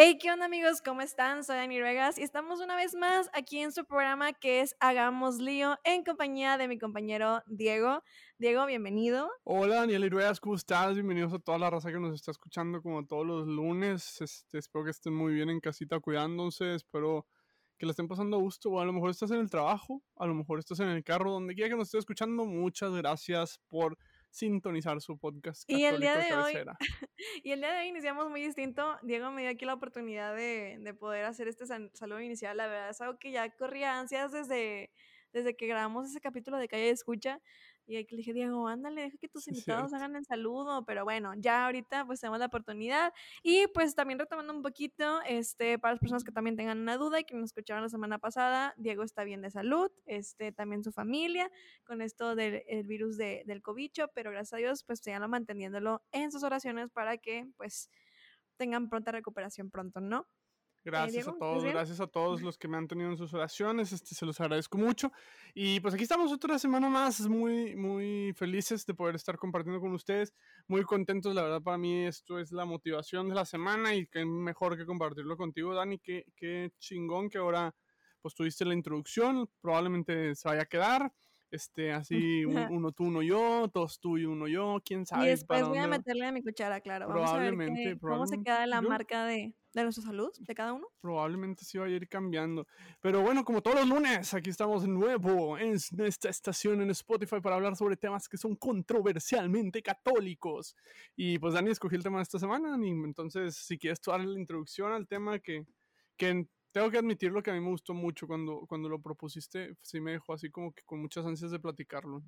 Hey, ¿qué onda amigos? ¿Cómo están? Soy Dani Vegas y estamos una vez más aquí en su programa que es Hagamos Lío en compañía de mi compañero Diego. Diego, bienvenido. Hola Daniel Iruegas, ¿cómo estás? Bienvenidos a toda la raza que nos está escuchando como todos los lunes. Este, espero que estén muy bien en casita cuidándose, espero que la estén pasando gusto o a lo mejor estás en el trabajo, a lo mejor estás en el carro, donde quiera que nos esté escuchando. Muchas gracias por sintonizar su podcast. Y el día de hoy, y el día de hoy iniciamos muy distinto. Diego me dio aquí la oportunidad de, de poder hacer este saludo inicial. La verdad es algo que ya corría ansias desde, desde que grabamos ese capítulo de Calle de Escucha. Y le dije, Diego, ándale, deja que tus invitados hagan el saludo. Pero bueno, ya ahorita pues tenemos la oportunidad. Y pues también retomando un poquito, este, para las personas que también tengan una duda y que nos escucharon la semana pasada, Diego está bien de salud, este, también su familia, con esto del virus de, del cobicho, pero gracias a Dios pues lo manteniéndolo en sus oraciones para que pues tengan pronta recuperación pronto, ¿no? Gracias a todos, gracias a todos los que me han tenido en sus oraciones, este, se los agradezco mucho. Y pues aquí estamos otra semana más, muy, muy felices de poder estar compartiendo con ustedes, muy contentos, la verdad para mí esto es la motivación de la semana y qué mejor que compartirlo contigo, Dani, qué, qué chingón que ahora pues tuviste la introducción, probablemente se vaya a quedar este, así uno tú, uno yo, dos tú y uno yo, quién sabe. Y después voy a meterle a mi cuchara, claro. Vamos probablemente, a ver cómo se queda la marca de, de nuestra salud, de cada uno. Probablemente sí vaya a ir cambiando. Pero bueno, como todos los lunes, aquí estamos de nuevo en esta estación en Spotify para hablar sobre temas que son controversialmente católicos. Y pues Dani escogí el tema de esta semana, y entonces si quieres tú darle la introducción al tema que, que tengo que admitir lo que a mí me gustó mucho cuando, cuando lo propusiste, sí me dejó así como que con muchas ansias de platicarlo.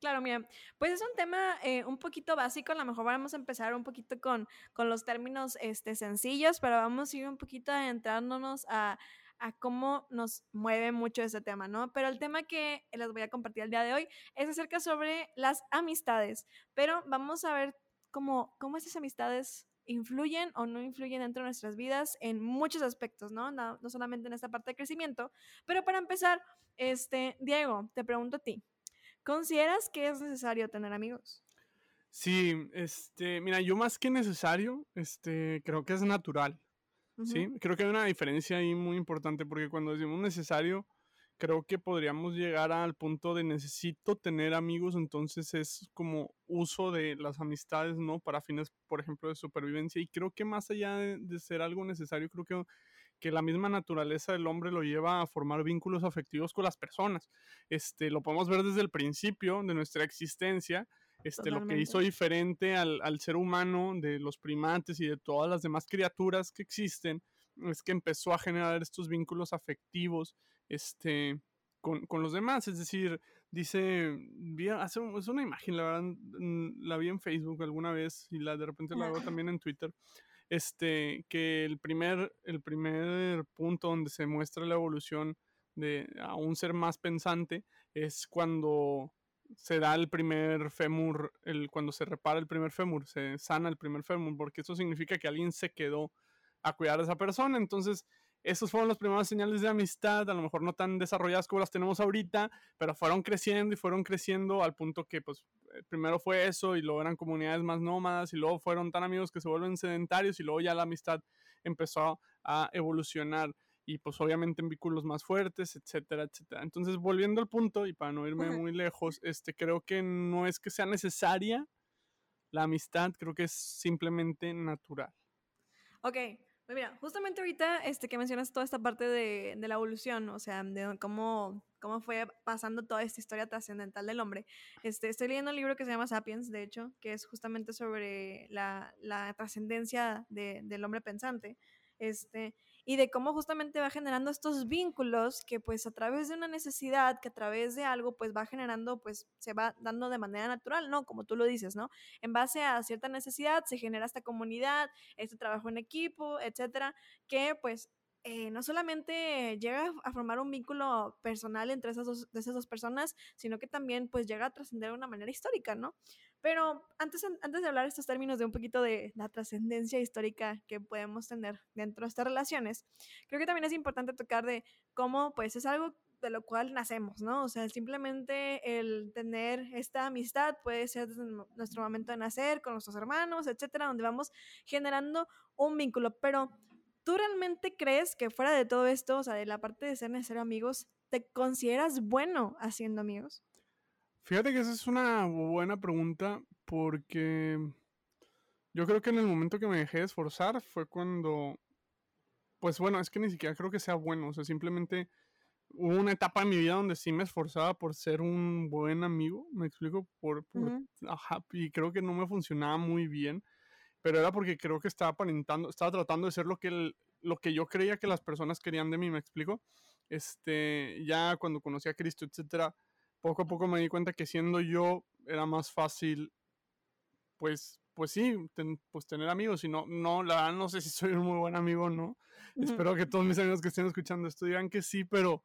Claro, mira, pues es un tema eh, un poquito básico, a lo mejor vamos a empezar un poquito con, con los términos este, sencillos, pero vamos a ir un poquito adentrándonos a, a cómo nos mueve mucho ese tema, ¿no? Pero el tema que les voy a compartir el día de hoy es acerca sobre las amistades, pero vamos a ver cómo, cómo esas amistades influyen o no influyen dentro de nuestras vidas en muchos aspectos, ¿no? ¿no? No, solamente en esta parte de crecimiento. Pero para empezar, este, Diego, te pregunto a ti, ¿consideras que es necesario tener amigos? Sí, este, mira, yo más que necesario, este, creo que es natural, ¿sí? Creo que hay una diferencia ahí muy importante porque cuando decimos necesario, creo que podríamos llegar al punto de necesito tener amigos, entonces es como uso de las amistades, ¿no? Para fines, por ejemplo, de supervivencia. Y creo que más allá de, ser algo necesario, creo que, que la misma naturaleza del hombre lo lleva a formar vínculos afectivos con las personas. Este, lo podemos ver desde el principio de nuestra existencia. Este, lo que hizo diferente al, al ser humano, de los primates y de todas las demás criaturas que existen, es que empezó a generar estos vínculos afectivos este, con, con los demás. Es decir, dice, vi, hace, es una imagen, la verdad, la vi en Facebook alguna vez y la de repente la veo también en Twitter. Este, que el primer, el primer punto donde se muestra la evolución de a un ser más pensante es cuando se da el primer fémur, el, cuando se repara el primer fémur, se sana el primer fémur, porque eso significa que alguien se quedó a cuidar a esa persona. Entonces, esos fueron las primeras señales de amistad, a lo mejor no tan desarrolladas como las tenemos ahorita, pero fueron creciendo y fueron creciendo al punto que, pues, eh, primero fue eso y luego eran comunidades más nómadas y luego fueron tan amigos que se vuelven sedentarios y luego ya la amistad empezó a evolucionar y pues obviamente en vínculos más fuertes, etcétera, etcétera. Entonces, volviendo al punto y para no irme muy lejos, este creo que no es que sea necesaria la amistad, creo que es simplemente natural. Ok, mira, justamente ahorita este, que mencionas toda esta parte de, la evolución, o sea, de cómo, cómo fue pasando toda esta historia trascendental del hombre, este, estoy leyendo un libro que se llama Sapiens, de hecho, que es justamente sobre la, la trascendencia de, del hombre pensante. Este, y de cómo justamente va generando estos vínculos que pues a través de una necesidad, que a través de algo pues va generando, pues se va dando de manera natural, ¿no? Como tú lo dices, ¿no? En base a cierta necesidad se genera esta comunidad, este trabajo en equipo, etcétera, que pues eh, no solamente llega a formar un vínculo personal entre esas dos, esas dos personas, sino que también pues llega a trascender de una manera histórica, ¿no? Pero antes, antes de hablar estos términos de un poquito de la trascendencia histórica que podemos tener dentro de estas relaciones, creo que también es importante tocar de cómo pues es algo de lo cual nacemos, ¿no? O sea, simplemente el tener esta amistad puede ser nuestro momento de nacer con nuestros hermanos, etcétera, donde vamos generando un vínculo, pero ¿tú realmente crees que fuera de todo esto, o sea, de la parte de ser necesario amigos, te consideras bueno haciendo amigos? Fíjate que esa es una buena pregunta porque yo creo que en el momento que me dejé de esforzar fue cuando, pues bueno, es que ni siquiera creo que sea bueno, o sea, simplemente hubo una etapa en mi vida donde sí me esforzaba por ser un buen amigo, me explico, por, ajá, y creo que no me funcionaba muy bien, pero era porque creo que estaba aparentando, estaba tratando de ser lo que, lo que yo creía que las personas querían de mí, me explico, este, ya cuando conocí a Cristo, etcétera, poco a poco me di cuenta que siendo yo era más fácil, pues, pues sí, pues tener amigos. Y no, no, la verdad no sé si soy un muy buen amigo o no. Espero que todos mis amigos que estén escuchando esto digan que sí, pero,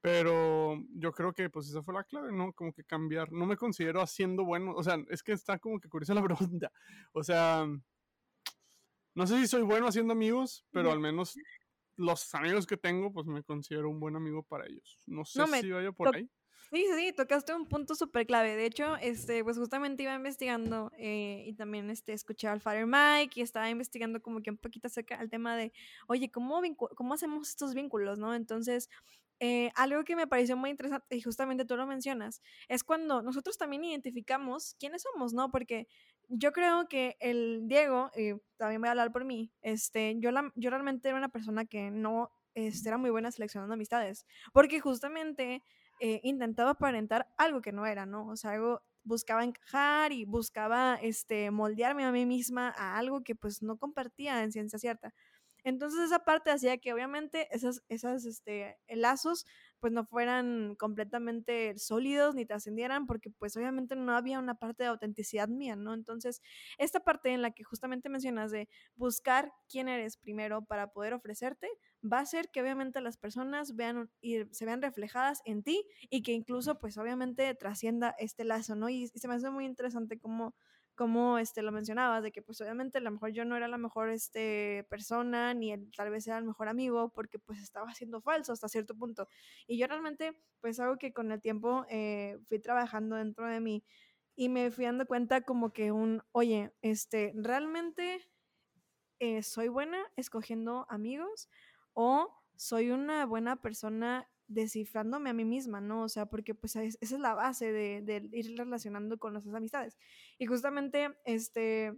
pero yo creo que pues esa fue la clave, ¿no? Como que cambiar. No me considero haciendo bueno. O sea, es que está como que curiosa la pregunta. O sea, no sé si soy bueno haciendo amigos, pero al menos los amigos que tengo, pues me considero un buen amigo para ellos. No sé si vaya por ahí. Sí, sí, tocaste un punto súper clave. De hecho, este, pues justamente iba investigando eh, y también este, escuché al Father Mike y estaba investigando como que un poquito acerca del tema de, oye, ¿cómo, cómo hacemos estos vínculos, no? Entonces, eh, algo que me pareció muy interesante, y justamente tú lo mencionas, es cuando nosotros también identificamos quiénes somos, ¿no? Porque yo creo que el Diego, y también voy a hablar por mí, este, yo, la, yo realmente era una persona que no este, era muy buena seleccionando amistades, porque justamente eh, intentaba aparentar algo que no era, ¿no? O sea, algo buscaba encajar y buscaba este, moldearme a mí misma a algo que pues no compartía en ciencia cierta. Entonces esa parte hacía que obviamente esas, esas este, lazos pues no fueran completamente sólidos ni trascendieran porque pues obviamente no había una parte de autenticidad mía, ¿no? Entonces esta parte en la que justamente mencionas de buscar quién eres primero para poder ofrecerte va a ser que obviamente las personas vean y se vean reflejadas en ti y que incluso pues obviamente trascienda este lazo, ¿no? Y, y se me hace muy interesante cómo como este, lo mencionabas, de que pues obviamente a lo mejor yo no era la mejor este, persona, ni tal vez era el mejor amigo, porque pues estaba siendo falso hasta cierto punto. Y yo realmente, pues algo que con el tiempo eh, fui trabajando dentro de mí y me fui dando cuenta como que un, oye, este, realmente eh, soy buena escogiendo amigos o soy una buena persona descifrándome a mí misma, ¿no? O sea, porque pues esa es la base de, ir relacionando con nuestras amistades. Y justamente, este,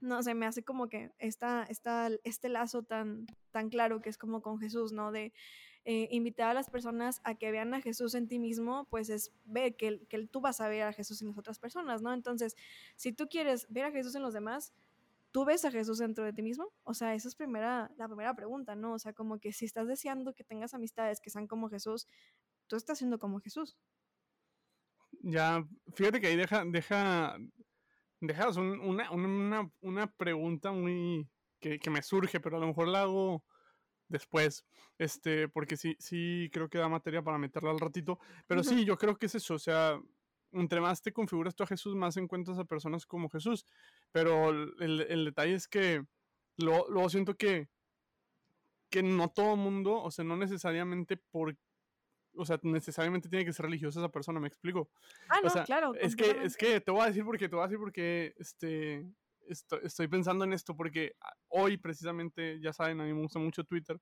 no sé, me hace como que esta, esta, este lazo tan, tan claro que es como con Jesús, ¿no? De eh, invitar a las personas a que vean a Jesús en ti mismo, pues es ver que, que tú vas a ver a Jesús en las otras personas, ¿no? Entonces, si tú quieres ver a Jesús en los demás, ¿tú ves a Jesús dentro de ti mismo? O sea, esa es primera, la primera pregunta, ¿no? O sea, como que si estás deseando que tengas amistades que sean como Jesús, tú estás siendo como Jesús. Ya, fíjate que ahí deja, deja, dejas una, una, una, pregunta muy que, que, me surge, pero a lo mejor la hago después, este, porque sí, sí creo que da materia para meterla al ratito, pero sí, yo creo que es eso, o sea, entre más te configuras tú a Jesús, más encuentras a personas como Jesús. Pero el, el detalle es que luego, siento que, que no todo mundo, o sea, no necesariamente por o sea, necesariamente tiene que ser religiosa esa persona, me explico. Ah, no, claro. Es que, es que te voy a decir porque te voy a decir porque este estoy, estoy pensando en esto porque hoy precisamente, ya saben, a mí me gusta mucho Twitter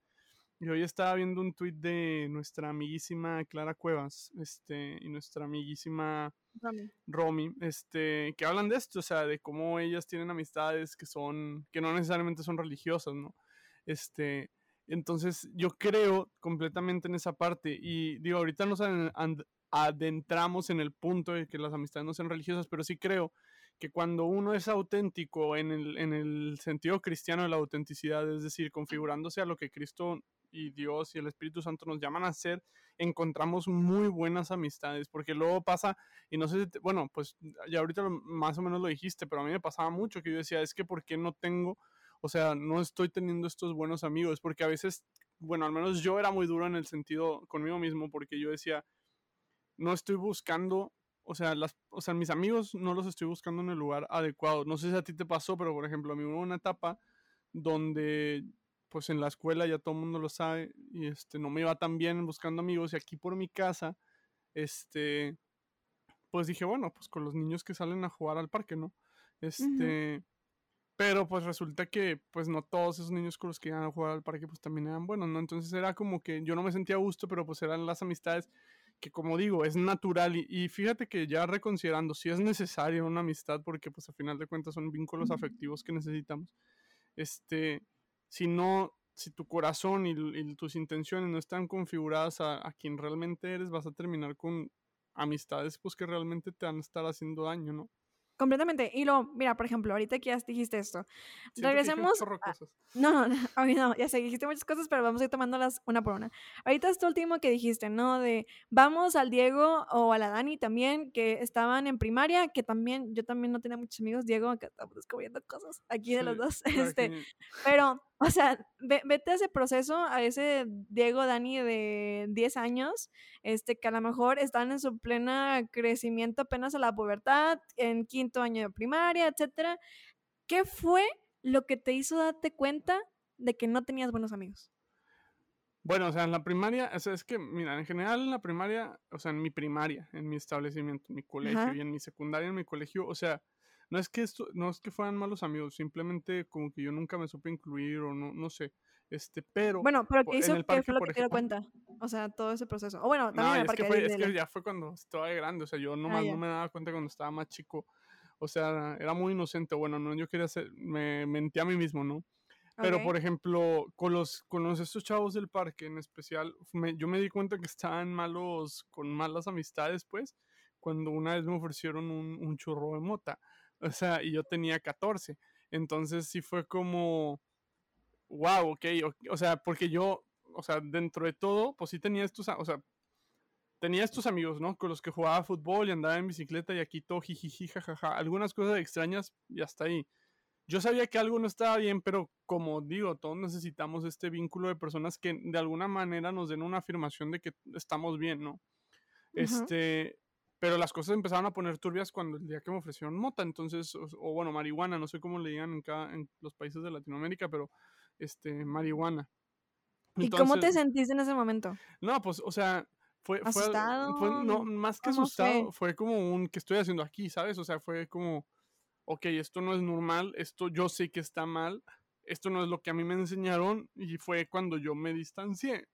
y hoy estaba viendo un tuit de nuestra amiguísima Clara Cuevas, este, y nuestra amiguísima Romy. este, que hablan de esto, o sea, de cómo ellas tienen amistades que son, que no necesariamente son religiosas, ¿no? Este, entonces yo creo completamente en esa parte y digo, ahorita nos adentramos en el punto de que las amistades no sean religiosas, pero sí creo que cuando uno es auténtico en el, en el sentido cristiano de la autenticidad, es decir, configurándose a lo que Cristo y Dios y el Espíritu Santo nos llaman a hacer, encontramos muy buenas amistades, porque luego pasa, y no sé, bueno, pues ya ahorita más o menos lo dijiste, pero a mí me pasaba mucho que yo decía, es que ¿por qué no tengo, o sea, no estoy teniendo estos buenos amigos? Porque a veces, bueno, al menos yo era muy duro en el sentido conmigo mismo, porque yo decía, no estoy buscando o sea, las, o sea, mis amigos no los estoy buscando en el lugar adecuado. No sé si a ti te pasó, pero por ejemplo, a mí hubo una etapa donde pues en la escuela ya todo el mundo lo sabe y este no me iba tan bien buscando amigos y aquí por mi casa este pues dije bueno pues con los niños que salen a jugar al parque no este Pero pues resulta que pues no todos esos niños con los que iban a jugar al parque pues también eran buenos, ¿no? Entonces era como que yo no me sentía a gusto, pero pues eran las amistades que como digo, es natural y, fíjate que ya reconsiderando si es necesaria una amistad porque pues a final de cuentas son vínculos afectivos que necesitamos. Este, si no, si tu corazón y, tus intenciones no están configuradas a, a, quien realmente eres, vas a terminar con amistades pues que realmente te van a estar haciendo daño, ¿no? Completamente. Y lo, mira, por ejemplo, ahorita que ya dijiste esto, regresemos. no, no, no, ya sé, dijiste muchas cosas, pero vamos a ir tomándolas una por una. Ahorita esto último que dijiste, ¿no? De vamos al Diego o a la Dani también, que estaban en primaria, que también, yo también no tenía muchos amigos, Diego, que estamos descubriendo cosas aquí de los dos. Este, pero o sea, vete a ese proceso, a ese Diego Dani de 10 años, este, que a lo mejor están en su plena crecimiento apenas a la pubertad, en quinto año de primaria, etcétera. ¿Qué fue lo que te hizo darte cuenta de que no tenías buenos amigos? Bueno, o sea, en la primaria, o sea, es que, mira, en general en la primaria, o sea, en mi primaria, en mi establecimiento, en mi colegio y en mi secundaria, en mi colegio, o sea, no es que esto, no es que fueran malos amigos, simplemente como que yo nunca me supe incluir o no, no sé. Este, pero. Bueno, pero ¿qué hizo? ¿Qué fue lo que te dio cuenta? O sea, todo ese proceso. O bueno, también no, es, que fue, es que ya fue cuando estaba grande. O sea, yo nomás ah, no me daba cuenta cuando estaba más chico. O sea, era muy inocente. Bueno, no, yo quería ser, me mentí a mí mismo, ¿no? Pero, por ejemplo, con los, con los estos chavos del parque en especial, yo me di cuenta que estaban malos, con malas amistades, pues, cuando una vez me ofrecieron un, un churro de mota. O sea, y yo tenía 14. Entonces sí fue como, wow, ok, o, sea, porque yo, o sea, dentro de todo, pues sí tenía estos, o sea, tenía estos amigos, ¿no? Con los que jugaba fútbol y andaba en bicicleta y aquí todo jijiji, jajaja, algunas cosas extrañas y hasta ahí. Yo sabía que algo no estaba bien, pero como digo, todos necesitamos este vínculo de personas que de alguna manera nos den una afirmación de que estamos bien, ¿no? Este, pero las cosas empezaron a poner turbias cuando el día que me ofrecieron mota, entonces, o, bueno, marihuana, no sé cómo le digan en, cada, en los países de Latinoamérica, pero este, marihuana. ¿Y cómo te sentiste en ese momento? No, pues, o sea, fue, ¿Asustado? fue, no, más que asustado, fue? como un, ¿qué estoy haciendo aquí? ¿Sabes? O sea, fue como, ok, esto no es normal, esto yo sé que está mal, esto no es lo que a mí me enseñaron, y fue cuando yo me distancié.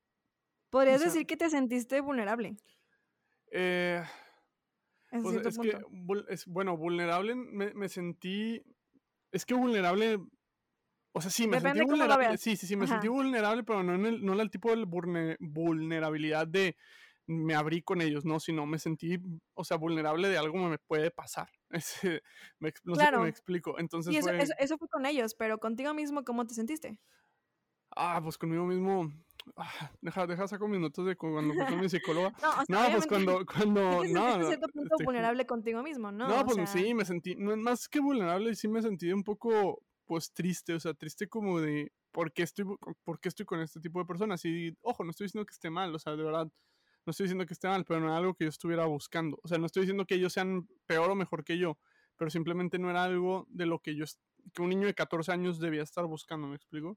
¿Podrías decir que te sentiste vulnerable? Eh, pues es que, es, bueno, vulnerable me, sentí. Es que vulnerable. O sea, sí, me sentí vulnerable. Sí, sí, sí, me sentí vulnerable, pero no en el, no en el tipo de vulnerabilidad de me abrí con ellos, no, sino me sentí, o sea, vulnerable de algo que me puede pasar. me, no sé cómo me explico. Entonces eso, eso, fue con ellos, pero contigo mismo, ¿cómo te sentiste? Ah, pues conmigo mismo Ah, deja, deja saco minutos de cuando fui con mi psicóloga. No, pues cuando, cuando, no. cierto punto este, vulnerable contigo mismo, ¿no? No, pues sí, me sentí, no, más que vulnerable, sí me sentí un poco, pues triste, o sea, triste como de, ¿por qué estoy, por qué estoy con este tipo de personas? Y, ojo, no estoy diciendo que esté mal, o sea, de verdad, no estoy diciendo que esté mal, pero no era algo que yo estuviera buscando. O sea, no estoy diciendo que ellos sean peor o mejor que yo, pero simplemente no era algo de lo que yo, que un niño de 14 años debía estar buscando, ¿me explico?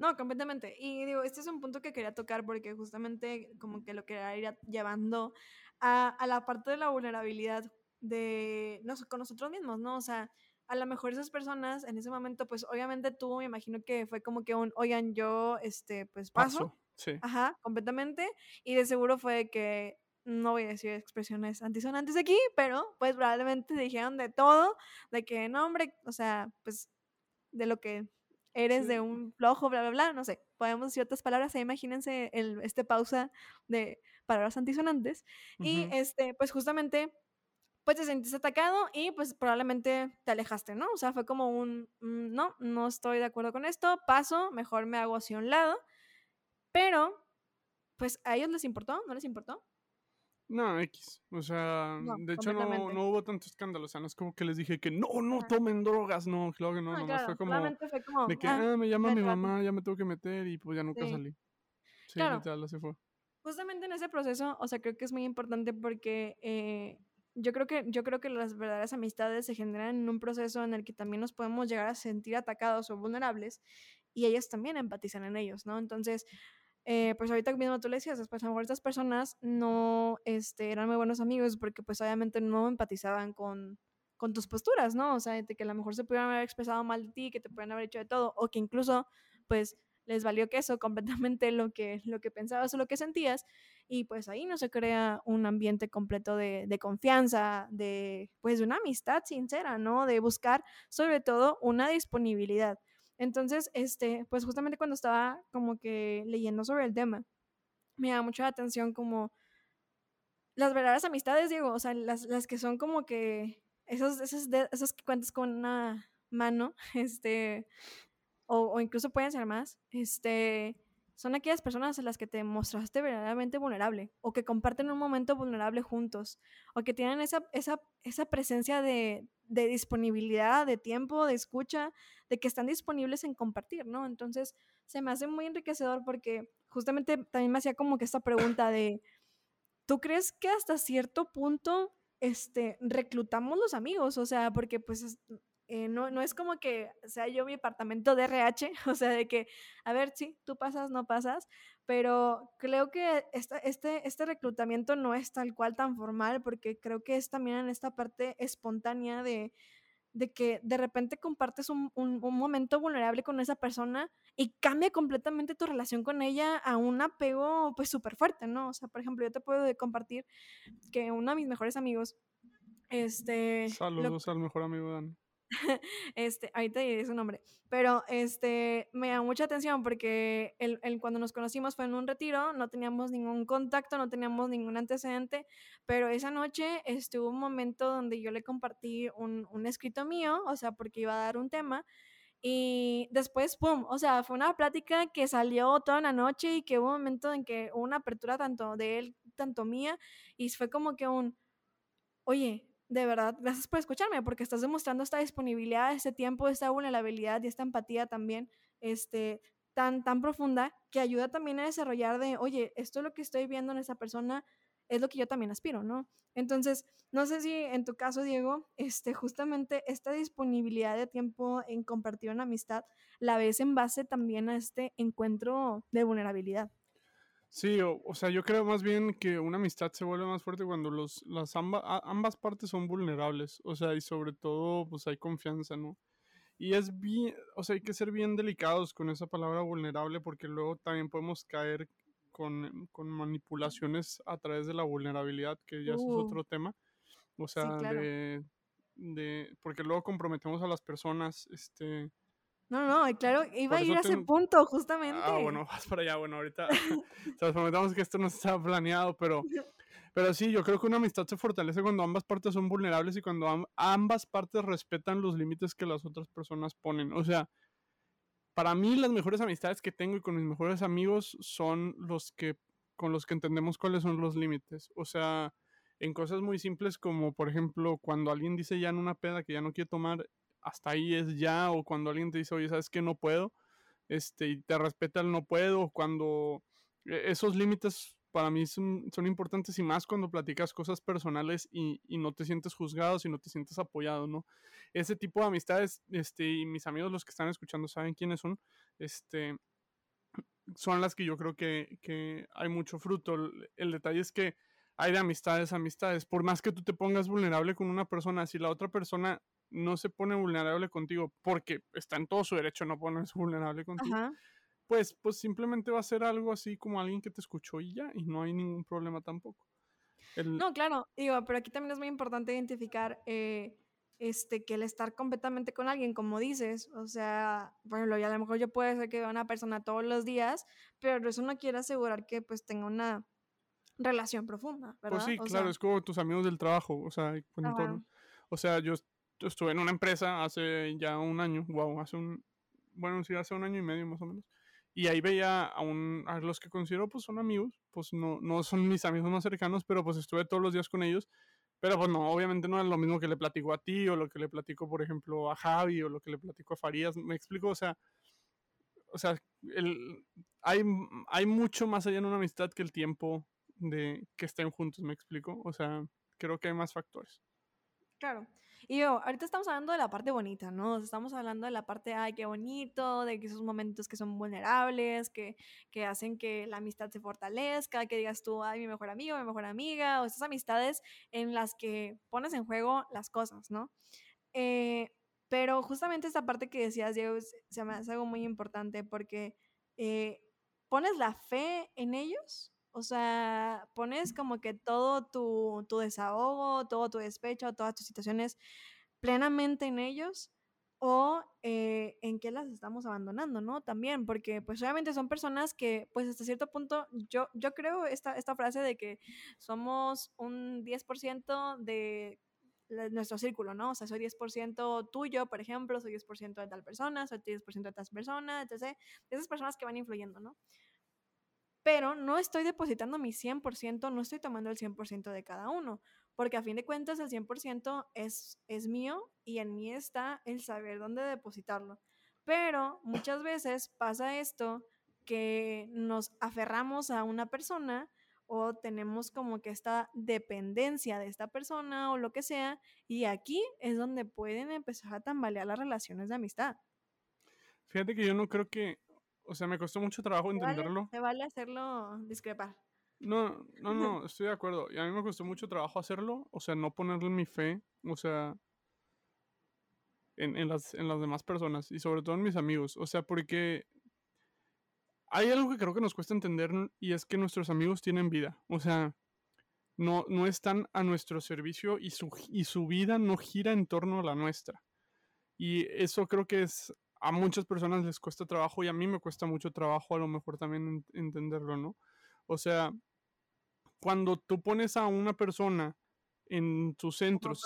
No, completamente. Y digo, este es un punto que quería tocar porque justamente como que lo quería ir llevando a, a la parte de la vulnerabilidad de no, con nosotros mismos, ¿no? O sea, a lo mejor esas personas en ese momento, pues obviamente tú me imagino que fue como que un, oigan, yo, este, pues paso. sí. Ajá, completamente. Y de seguro fue que, no voy a decir expresiones antisonantes aquí, pero pues probablemente dijeron de todo, de que no, hombre, o sea, pues de lo que eres de un flojo, bla, bla, bla, no sé, podemos decir otras palabras, imagínense el, este pausa de palabras antisonantes. Y este, pues justamente, pues te sentiste atacado y pues probablemente te alejaste, ¿no? O sea, fue como un, mm, no, no estoy de acuerdo con esto, paso, mejor me hago hacia un lado, pero, pues a ellos les importó, ¿no les importó? No, X. O sea, de hecho no, no, hubo tanto escándalo. O sea, no es como que les dije que no, no tomen drogas. No, claro que no, no, fue como, fue como, de que, ah, ah me llama mi mamá, ya me tengo que meter y pues ya nunca salí. Sí, claro. literal, así fue. Justamente en ese proceso, o sea, creo que es muy importante porque eh, yo creo que yo creo que las verdaderas amistades se generan en un proceso en el que también nos podemos llegar a sentir atacados o vulnerables y ellas también empatizan en ellos, ¿no? Entonces, eh, pues ahorita mismo tú le decías, pues a lo mejor estas personas no este, eran muy buenos amigos porque pues obviamente no empatizaban con, tus posturas, ¿no? O sea, que a lo mejor se pudieran haber expresado mal de ti, que te pudieran haber hecho de todo, o que incluso, pues, les valió queso completamente lo que, lo que pensabas o lo que sentías, y pues ahí no se crea un ambiente completo de, de confianza, de, pues, de una amistad sincera, ¿no? De buscar, sobre todo, una disponibilidad. Entonces, este, pues justamente cuando estaba como que leyendo sobre el tema, me da mucha atención como las verdaderas amistades, digo, o sea, las, las que son como que esos, esos, esos que cuentas con una mano, este, o, o, incluso pueden ser más, este, son aquellas personas a las que te mostraste verdaderamente vulnerable, o que comparten un momento vulnerable juntos, o que tienen esa, esa, esa presencia de, de disponibilidad, de tiempo, de escucha, de que están disponibles en compartir, ¿no? Entonces, se me hace muy enriquecedor porque justamente también me hacía como que esta pregunta de, ¿tú crees que hasta cierto punto este, reclutamos los amigos? O sea, porque pues eh, no, no es como que sea yo mi departamento de RH, o sea, de que, a ver, sí, tú pasas, no pasas, pero creo que esta, este, este reclutamiento no es tal cual tan formal, porque creo que es también en esta parte espontánea de, de que de repente compartes un, un, momento vulnerable con esa persona y cambia completamente tu relación con ella a un apego pues súper fuerte, ¿no? O sea, por ejemplo, yo te puedo compartir que uno de mis mejores amigos, este... Saludos al mejor amigo Dan. este, ahorita diré su nombre, pero este, me da mucha atención porque él, él, cuando nos conocimos fue en un retiro, no teníamos ningún contacto, no teníamos ningún antecedente, pero esa noche estuvo un momento donde yo le compartí un, un escrito mío, o sea, porque iba a dar un tema, y después, ¡pum! O sea, fue una plática que salió toda la noche y que hubo un momento en que hubo una apertura tanto de él, tanto mía, y fue como que un, oye, de verdad, gracias por escucharme, porque estás demostrando esta disponibilidad, este tiempo, esta vulnerabilidad y esta empatía también, este, tan, tan profunda, que ayuda también a desarrollar de, oye, esto es lo que estoy viendo en esa persona, es lo que yo también aspiro, ¿no? Entonces, no sé si en tu caso, Diego, este, justamente esta disponibilidad de tiempo en compartir una amistad, la ves en base también a este encuentro de vulnerabilidad. Sí, o, o, sea, yo creo más bien que una amistad se vuelve más fuerte cuando los, las amba, ambas partes son vulnerables, o sea, y sobre todo, pues hay confianza, ¿no? Y es bien, o sea, hay que ser bien delicados con esa palabra vulnerable porque luego también podemos caer con, con manipulaciones a través de la vulnerabilidad, que ya uh. es otro tema. O sea, sí, claro. de, de, porque luego comprometemos a las personas, este, no, no, claro, iba a ir a ese punto, justamente. Ah, bueno, vas para allá. Bueno, ahorita se prometamos que esto no estaba planeado, pero, pero sí, yo creo que una amistad se fortalece cuando ambas partes son vulnerables y cuando ambas partes respetan los límites que las otras personas ponen. O sea, para mí las mejores amistades que tengo y con mis mejores amigos son los que con los que entendemos cuáles son los límites. O sea, en cosas muy simples como, por ejemplo, cuando alguien dice ya en una peda que ya no quiere tomar, hasta ahí es ya, o cuando alguien te dice, oye, ¿sabes que no puedo? Este, y te respeta el no puedo, cuando e, esos límites para mí son, son, importantes y más cuando platicas cosas personales y, y, no te sientes juzgado, sino te sientes apoyado, ¿no? Ese tipo de amistades, este, y mis amigos los que están escuchando saben quiénes son, este, son las que yo creo que, que hay mucho fruto. El detalle es que hay de amistades, amistades. Por más que tú te pongas vulnerable con una persona, si la otra persona no se pone vulnerable contigo porque está en todo su derecho no ponerse vulnerable contigo, Ajá. pues, pues simplemente va a ser algo así como alguien que te escuchó y ya, y no hay ningún problema tampoco. El... No, claro, digo, pero aquí también es muy importante identificar eh, este, que el estar completamente con alguien, como dices, o sea, bueno, ya a lo mejor yo puedo ser que vea una persona todos los días, pero eso no quiere asegurar que pues tenga una relación profunda, ¿verdad? Pues sí, o claro, sea, es como tus amigos del trabajo, o sea, o sea, yo estuve en una empresa hace ya un año, wow, hace un, bueno, sí, hace un año y medio más o menos. Y ahí veía a, un, a los que considero pues son amigos, pues no, no son mis amigos más cercanos, pero pues estuve todos los días con ellos. Pero pues no, obviamente no es lo mismo que le platico a ti o lo que le platico, por ejemplo, a Javi o lo que le platico a Farías. Me explico, o sea, o sea, el, hay, hay mucho más allá en una amistad que el tiempo de que estén juntos, me explico. O sea, creo que hay más factores. Claro. Y yo, ahorita estamos hablando de la parte bonita, ¿no? Estamos hablando de la parte, ay, qué bonito, de que esos momentos que son vulnerables, que, que hacen que la amistad se fortalezca, que digas tú, ay, mi mejor amigo, mi mejor amiga, o esas amistades en las que pones en juego las cosas, ¿no? Eh, pero justamente esta parte que decías, Diego, se me hace algo muy importante porque eh, pones la fe en ellos o sea, pones como que todo tu, tu desahogo, todo tu despecho, todas tus situaciones plenamente en ellos o eh, en qué las estamos abandonando, ¿no? También, porque pues obviamente son personas que pues hasta cierto punto yo, yo creo esta, esta frase de que somos un 10% de nuestro círculo, ¿no? O sea, soy 10% tuyo, por ejemplo, soy 10% de tal persona, soy 10% de tal persona, etc. De esas personas que van influyendo, ¿no? Pero no estoy depositando mi 100%, no estoy tomando el 100% de cada uno, porque a fin de cuentas el 100% es, es mío y en mí está el saber dónde depositarlo. Pero muchas veces pasa esto que nos aferramos a una persona o tenemos como que esta dependencia de esta persona o lo que sea, y aquí es donde pueden empezar a tambalear las relaciones de amistad. Fíjate que yo no creo que, o sea, me costó mucho trabajo entenderlo. Se vale, hacerlo discrepar. No, no, no, estoy de acuerdo. Y a mí me costó mucho trabajo hacerlo. O sea, no ponerle mi fe. O sea, en, en, las, en las demás personas. Y sobre todo en mis amigos. O sea, porque hay algo que creo que nos cuesta entender. Y es que nuestros amigos tienen vida. O sea, no, no están a nuestro servicio y su, y su vida no gira en torno a la nuestra. Y eso creo que es a muchas personas les cuesta trabajo y a mí me cuesta mucho trabajo a lo mejor también entenderlo, ¿no? O sea, cuando tú pones a una persona en tus centros,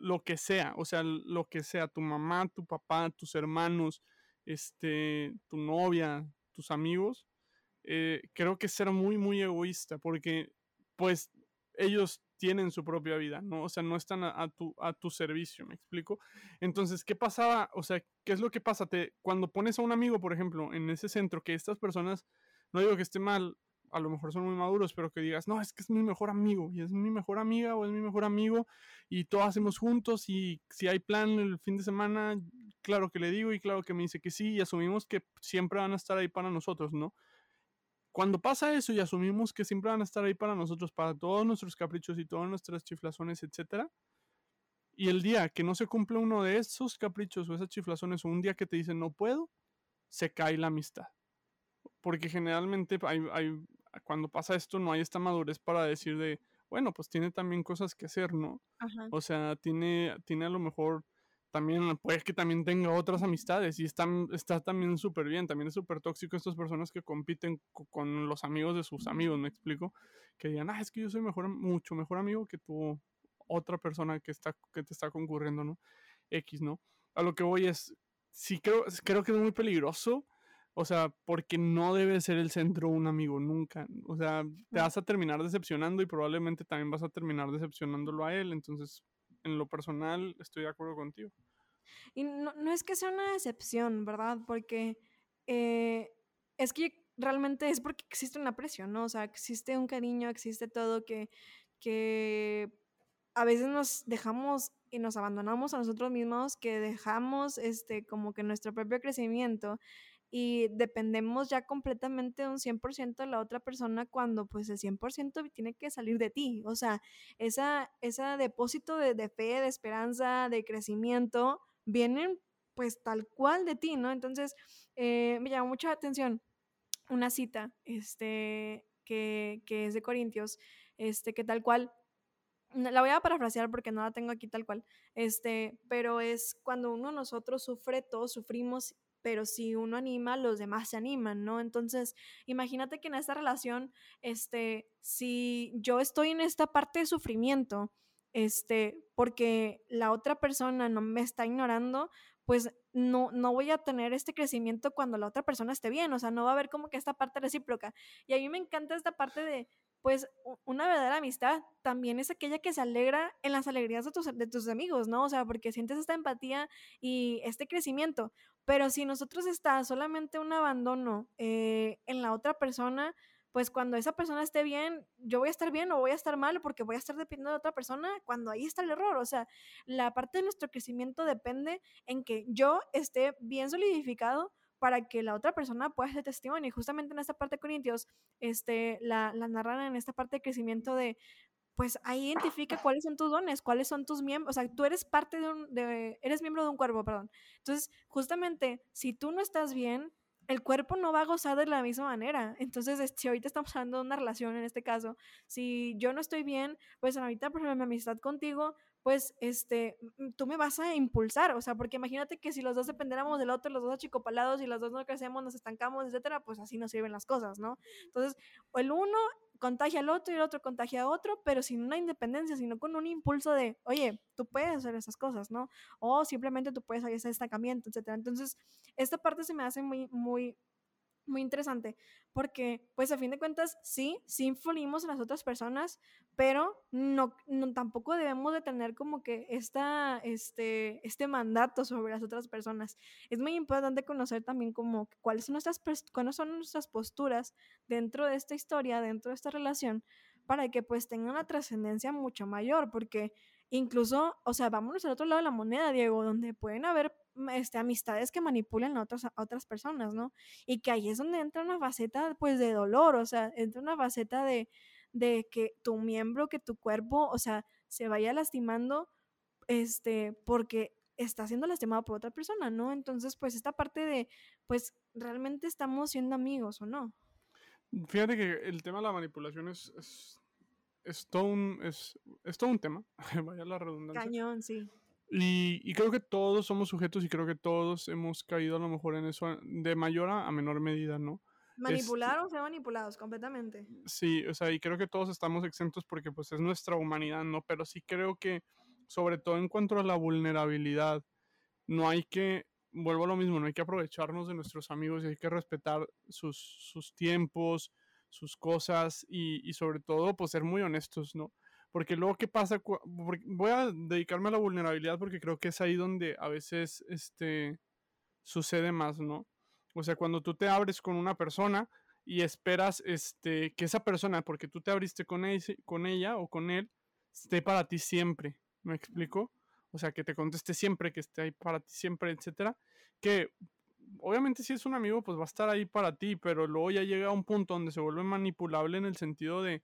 lo que sea, o sea, lo que sea, tu mamá, tu papá, tus hermanos, este, tu novia, tus amigos, eh, creo que es ser muy, muy egoísta, porque pues ellos tienen su propia vida, ¿no? O sea, no están a, tu, a tu servicio, ¿me explico? Entonces, ¿qué pasaba? O sea, ¿qué es lo que pasa? Te, cuando pones a un amigo, por ejemplo, en ese centro, que estas personas, no digo que esté mal, a lo mejor son muy maduros, pero que digas, no, es que es mi mejor amigo, y es mi mejor amiga o es mi mejor amigo, y todo hacemos juntos, y si hay plan el fin de semana, claro que le digo y claro que me dice que sí, y asumimos que siempre van a estar ahí para nosotros, ¿no? Cuando pasa eso y asumimos que siempre van a estar ahí para nosotros, para todos nuestros caprichos y todas nuestras chiflazones, etc. Y el día que no se cumple uno de esos caprichos o esas chiflazones, o un día que te dicen no puedo, se cae la amistad. Porque generalmente hay, cuando pasa esto no hay esta madurez para decir de, bueno, pues tiene también cosas que hacer, ¿no? O sea, tiene, tiene a lo mejor también puede que también tenga otras amistades y está, está también súper bien, también es súper tóxico estas personas que compiten con los amigos de sus amigos, me explico, que digan, ah, es que yo soy mejor, mucho mejor amigo que tu otra persona que, está, que te está concurriendo, ¿no? X, ¿no? A lo que voy es, sí creo, creo que es muy peligroso, o sea, porque no debe ser el centro un amigo, nunca, o sea, te vas a terminar decepcionando y probablemente también vas a terminar decepcionándolo a él, entonces en lo personal estoy de acuerdo contigo. Y no, no es que sea una excepción, ¿verdad? Porque eh, es que realmente es porque existe una presión, ¿no? O sea, existe un cariño, existe todo que, que a veces nos dejamos y nos abandonamos a nosotros mismos, que dejamos este como que nuestro propio crecimiento y dependemos ya completamente de un 100% de la otra persona cuando pues el 100% tiene que salir de ti. O sea, esa, ese depósito de, de, fe, de esperanza, de crecimiento, vienen pues tal cual de ti, ¿no? Entonces, eh, me llamó mucha atención una cita este, que, que es de Corintios, este, que tal cual la voy a parafrasear porque no la tengo aquí tal cual, este, pero es cuando uno de nosotros sufre, todos sufrimos pero si uno anima, los demás se animan, ¿no? Entonces, imagínate que en esta relación, este, si yo estoy en esta parte de sufrimiento, este, porque la otra persona no me está ignorando, pues no, no voy a tener este crecimiento cuando la otra persona esté bien, o sea, no va a haber como que esta parte recíproca. Y a mí me encanta esta parte de, pues una verdadera amistad también es aquella que se alegra en las alegrías de tus, de tus amigos, ¿no? O sea, porque sientes esta empatía y este crecimiento. Pero si nosotros está solamente un abandono eh, en la otra persona, pues cuando esa persona esté bien, yo voy a estar bien o voy a estar mal porque voy a estar dependiendo de otra persona cuando ahí está el error. O sea, la parte de nuestro crecimiento depende en que yo esté bien solidificado para que la otra persona pueda hacer testimonio. Y justamente en esta parte de Corintios, este, la, la narran en esta parte de crecimiento de, pues ahí identifica cuáles son tus dones, cuáles son tus miembros, o sea, tú eres parte de un, de, eres miembro de un cuerpo, perdón. Entonces, justamente, si tú no estás bien, el cuerpo no va a gozar de la misma manera. Entonces, si ahorita estamos hablando de una relación, en este caso, si yo no estoy bien, pues ahorita, por ejemplo, mi amistad contigo, pues, este, tú me vas a impulsar, o sea, porque imagínate que si los dos dependiéramos del otro, los dos achicopalados y los dos no crecemos, nos estancamos, etcétera, pues así no sirven las cosas, ¿no? Entonces, el uno contagia al otro y el otro contagia a otro, pero sin una independencia, sino con un impulso de, oye, tú puedes hacer esas cosas, ¿no? O simplemente tú puedes hacer ese estancamiento, etcétera. Entonces, esta parte se me hace muy, muy, muy interesante, porque pues a fin de cuentas sí, sí influimos en las otras personas, pero no, no, tampoco debemos de tener como que esta, este, este mandato sobre las otras personas. Es muy importante conocer también como cuáles son nuestras, cuáles son nuestras posturas dentro de esta historia, dentro de esta relación, para que pues tengan una trascendencia mucho mayor, porque incluso, o sea, vámonos al otro lado de la moneda, Diego, donde pueden haber este, amistades que manipulan a, otras a otras personas, ¿no? Y que ahí es donde entra una faceta, pues, de dolor, o sea, entra una faceta de, de que tu miembro, que tu cuerpo, o sea, se vaya lastimando, este, porque está siendo lastimado por otra persona, ¿no? Entonces, pues, esta parte de, pues, ¿realmente estamos siendo amigos o no? Fíjate que el tema de la manipulación es, es, es todo, un, es, es todo un tema, vaya la redundancia. Cañón, sí. Y, y, creo que todos somos sujetos y creo que todos hemos caído a lo mejor en eso de mayor a, menor medida, ¿no? Manipular o ser manipulados completamente. Sí, o sea, y creo que todos estamos exentos porque pues es nuestra humanidad, ¿no? Pero sí creo que, sobre todo en cuanto a la vulnerabilidad, no hay que, vuelvo a lo mismo, no hay que aprovecharnos de nuestros amigos y hay que respetar sus, sus tiempos, sus cosas y, y sobre todo pues ser muy honestos, ¿no? Porque luego, ¿qué pasa? Voy a dedicarme a la vulnerabilidad porque creo que es ahí donde a veces este, sucede más, ¿no? O sea, cuando tú te abres con una persona y esperas este, que esa persona, porque tú te abriste con, ella o con él, esté para ti siempre. ¿Me explico? O sea, que te conteste siempre, que esté ahí para ti siempre, etcétera. Que obviamente si es un amigo, pues va a estar ahí para ti, pero luego ya llega a un punto donde se vuelve manipulable en el sentido de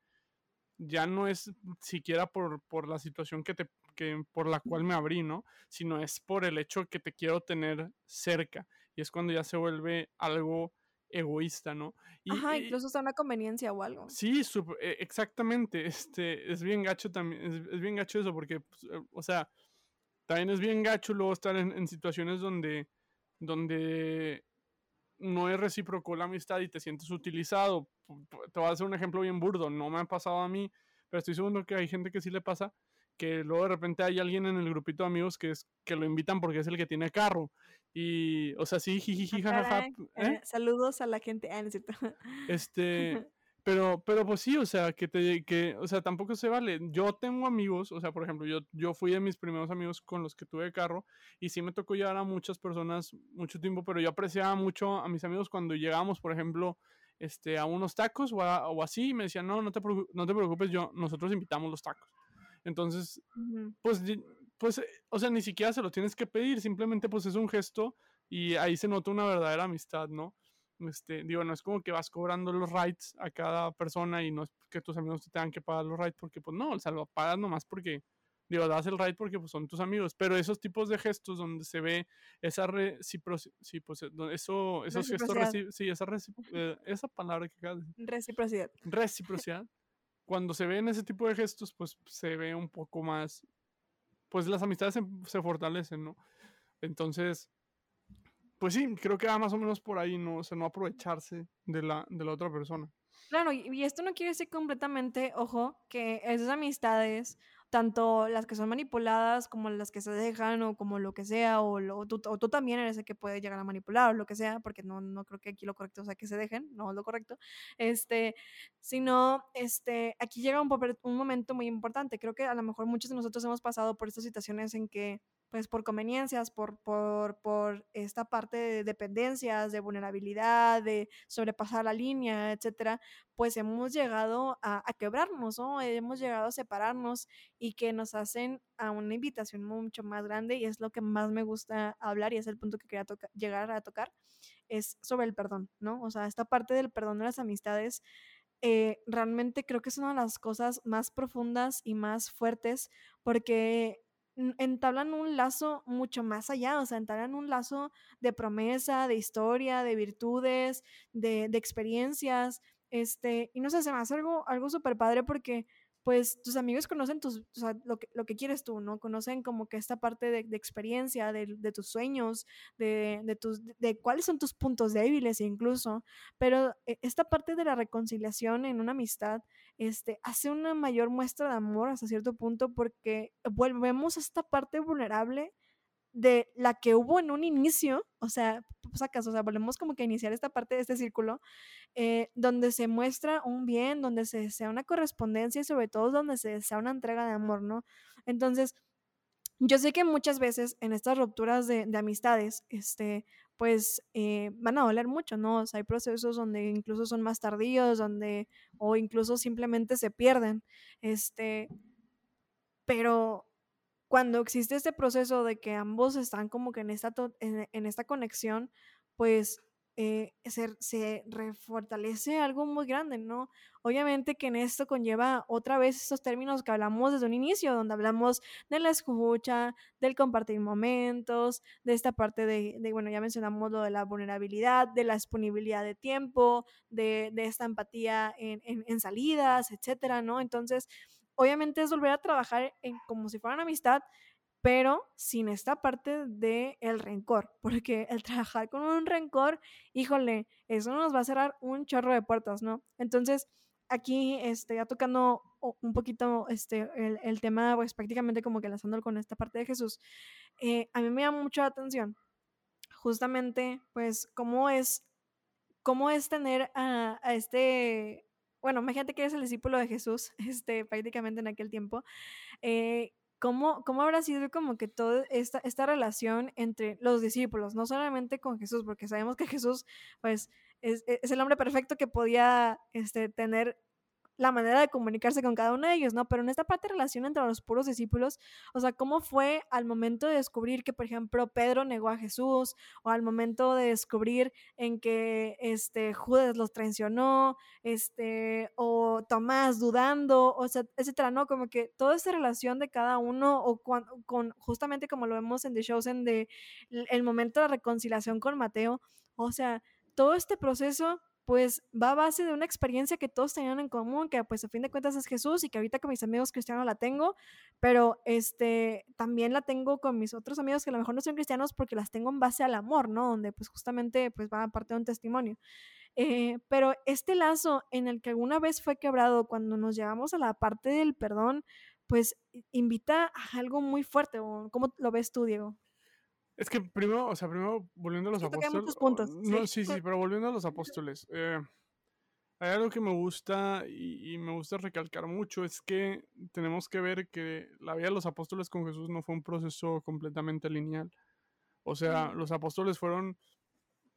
ya no es siquiera por, por la situación que te, que, por la cual me abrí, ¿no? Sino es por el hecho que te quiero tener cerca. Y es cuando ya se vuelve algo egoísta, ¿no? Y, Ajá, incluso está una conveniencia o algo. Sí, e, exactamente. Este, es bien gacho también, es, bien gacho eso, porque, pues, eh, o sea, también es bien gacho luego estar en, en situaciones donde, donde no es recíproco la amistad y te sientes utilizado. Te voy a hacer un ejemplo bien burdo, no me ha pasado a mí, pero estoy seguro que hay gente que sí le pasa, que luego de repente hay alguien en el grupito de amigos que es que lo invitan porque es el que tiene carro. Y, o sea, sí, jiji, ah, jajaja. ¿eh? Eh, saludos a la gente. Ah, este, Pero, pero pues sí, o sea, que te, que, o sea, tampoco se vale. Yo tengo amigos, o sea, por ejemplo, yo, yo fui de mis primeros amigos con los que tuve carro y sí me tocó llevar a muchas personas mucho tiempo, pero yo apreciaba mucho a mis amigos cuando llegábamos, por ejemplo, este, a unos tacos o, o así, y me decían, no, no te, no te preocupes, yo, nosotros invitamos los tacos. Entonces, pues, pues, o sea, ni siquiera se lo tienes que pedir, simplemente pues es un gesto y ahí se nota una verdadera amistad, ¿no? Este, digo, no es como que vas cobrando los rights a cada persona y no es que tus amigos te tengan que pagar los rights porque, pues no, o sea, lo pagas nomás porque, digo, das el right porque pues, son tus amigos, pero esos tipos de gestos donde se ve esa reciprocidad, sí, pues, eso, esos gestos, sí, esa, eh, esa palabra que acabas de Reciprocidad. Reciprocidad. Cuando se ven ese tipo de gestos, pues se ve un poco más, pues las amistades se, se fortalecen, ¿no? Entonces, pues sí, creo que va más o menos por ahí, ¿no? O sea, no aprovecharse de la, de la otra persona. Claro, y, esto no quiere decir completamente, ojo, que esas amistades, tanto las que son manipuladas como las que se dejan o como lo que sea, o, tú, o tú, también eres el que puede llegar a manipular o lo que sea, porque no, no creo que aquí lo correcto sea que se dejen, no es lo correcto, este, sino, este, aquí llega un, un momento muy importante, creo que a lo mejor muchos de nosotros hemos pasado por estas situaciones en que pues por conveniencias, por, por, por esta parte de dependencias, de vulnerabilidad, de sobrepasar la línea, etcétera, pues hemos llegado a, quebrarnos, ¿no? Hemos llegado a separarnos y que nos hacen a una invitación mucho más grande y es lo que más me gusta hablar y es el punto que quería llegar a tocar, es sobre el perdón, ¿no? O sea, esta parte del perdón de las amistades. Eh, realmente creo que es una de las cosas más profundas y más fuertes porque entablan un lazo mucho más allá, o sea, entablan un lazo de promesa, de historia, de virtudes, de, de experiencias, este, y no sé, se me hace algo, algo súper padre porque pues tus amigos conocen tus, lo, que, lo que quieres tú, ¿no? Conocen como que esta parte de, de experiencia, de, de, tus sueños, de, de, tus, de cuáles son tus puntos débiles incluso, pero eh, esta parte de la reconciliación en una amistad este, hace una mayor muestra de amor hasta cierto punto porque volvemos a esta parte vulnerable de la que hubo en un inicio, o sea, sacas, o sea, volvemos como que a iniciar esta parte de este círculo, eh, donde se muestra un bien, donde se desea una correspondencia y sobre todo donde se desea una entrega de amor, ¿no? Entonces, yo sé que muchas veces en estas rupturas de, de amistades, este, pues eh, van a doler mucho, ¿no? O sea, hay procesos donde incluso son más tardíos, donde, o incluso simplemente se pierden, este, pero cuando existe este proceso de que ambos están como que en esta, en, esta conexión, pues eh, se, se refortalece algo muy grande, ¿no? Obviamente que en esto conlleva otra vez estos términos que hablamos desde un inicio, donde hablamos de la escucha, del compartir momentos, de esta parte de, de bueno, ya mencionamos lo de la vulnerabilidad, de la disponibilidad de tiempo, de, esta empatía en, en, en salidas, etcétera, ¿no? Entonces, obviamente es volver a trabajar en, como si fuera una amistad, pero sin esta parte del el rencor, porque el trabajar con un rencor, híjole, eso nos va a cerrar un chorro de puertas, ¿no? Entonces, aquí, este, ya tocando un poquito este, el, el tema, pues prácticamente como que lanzándolo con esta parte de Jesús, eh, a mí me llama mucho la atención, justamente, pues, cómo es, cómo es tener a, a este bueno, imagínate que eres el discípulo de Jesús, este, prácticamente en aquel tiempo, eh, ¿cómo, ¿cómo, habrá sido como que toda esta, esta relación entre los discípulos, no solamente con Jesús, porque sabemos que Jesús, pues, es, es el hombre perfecto que podía este, tener la manera de comunicarse con cada uno de ellos, ¿no? Pero en esta parte de relación entre los puros discípulos, o sea, ¿cómo fue al momento de descubrir que, por ejemplo, Pedro negó a Jesús, o al momento de descubrir en que este, Judas los traicionó, este, o Tomás dudando, o sea, etcétera, ¿no? Como que toda esa relación de cada uno, o con, con justamente como lo vemos en The Chosen, de el momento de reconciliación con Mateo, o sea, todo este proceso pues va a base de una experiencia que todos tenían en común, que pues a fin de cuentas es Jesús y que ahorita con mis amigos cristianos la tengo, pero este también la tengo con mis otros amigos que a lo mejor no son cristianos porque las tengo en base al amor, ¿no? Donde pues justamente pues va a parte de un testimonio. Eh, pero este lazo en el que alguna vez fue quebrado cuando nos llevamos a la parte del perdón, pues invita a algo muy fuerte. ¿Cómo lo ves tú, Diego? Es que primero, o sea, primero volviendo a los apóstoles. Puntos. No, sí, sí, pero volviendo a los apóstoles. Eh, hay algo que me gusta y, y, me gusta recalcar mucho, es que tenemos que ver que la vida de los apóstoles con Jesús no fue un proceso completamente lineal. O sea, los apóstoles fueron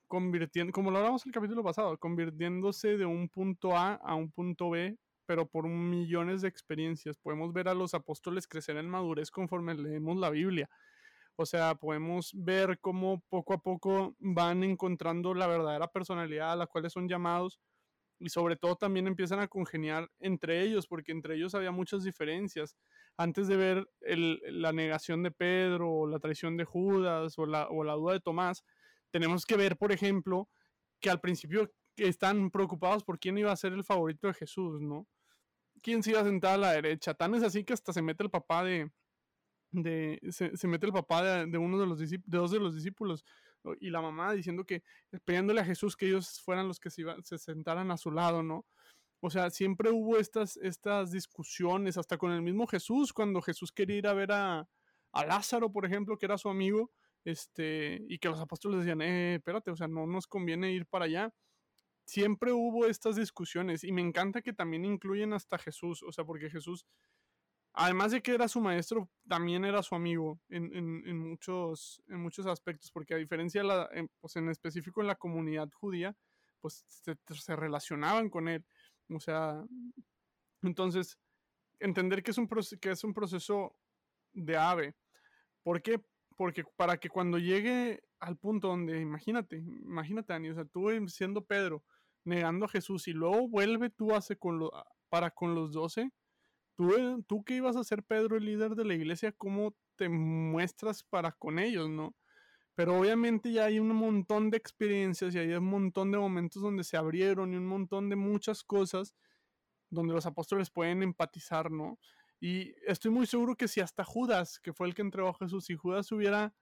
convirtiendo, como lo hablamos el capítulo pasado, convirtiéndose de un punto A a un punto B, pero por millones de experiencias. Podemos ver a los apóstoles crecer en madurez conforme leemos la Biblia. O sea, podemos ver cómo poco a poco van encontrando la verdadera personalidad a la cual son llamados y sobre todo también empiezan a congeniar entre ellos, porque entre ellos había muchas diferencias. Antes de ver la negación de Pedro o la traición de Judas o la, o la duda de Tomás, tenemos que ver, por ejemplo, que al principio están preocupados por quién iba a ser el favorito de Jesús, ¿no? ¿Quién se iba a sentar a la derecha? Tan es así que hasta se mete el papá de, de se, se, mete el papá de, uno de los dos de los discípulos y la mamá diciendo que pidiéndole a Jesús que ellos fueran los que se, se sentaran a su lado, ¿no? O sea, siempre hubo estas, estas discusiones, hasta con el mismo Jesús, cuando Jesús quería ir a ver a, a Lázaro, por ejemplo, que era su amigo, este, y que los apóstoles decían, eh, espérate, o sea, no nos conviene ir para allá. Siempre hubo estas discusiones y me encanta que también incluyen hasta Jesús, o sea, porque Jesús además de que era su maestro, también era su amigo en, muchos, aspectos, porque a diferencia, la, en, pues específico en la comunidad judía, pues se, relacionaban con él. O sea, entonces, entender que es un, que es un proceso de ave. ¿Por qué? Porque para que cuando llegue al punto donde, imagínate, imagínate, Dani, o sea, tú siendo Pedro, negando a Jesús y luego vuelve tú hace con para con los doce, tú, eh, que ibas a ser Pedro el líder de la iglesia, ¿cómo te muestras para con ellos, no? Pero obviamente ya hay un montón de experiencias y hay un montón de momentos donde se abrieron y un montón de muchas cosas donde los apóstoles pueden empatizar, ¿no? Y estoy muy seguro que si hasta Judas, que fue el que entregó a Jesús, si Judas hubiera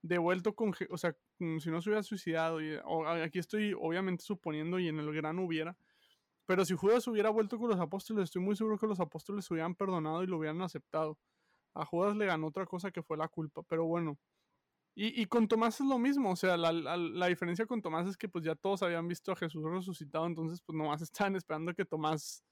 devuelto con, o sea, mm, si no se hubiera suicidado, y, aquí estoy obviamente suponiendo y en el gran hubiera, pero si Judas hubiera vuelto con los apóstoles, estoy muy seguro que los apóstoles se hubieran perdonado y lo hubieran aceptado. A Judas le ganó otra cosa que fue la culpa, pero bueno. Y, y con Tomás es lo mismo, o sea, la, la, la, diferencia con Tomás es que pues ya todos habían visto a Jesús resucitado, entonces pues nomás estaban esperando que Tomás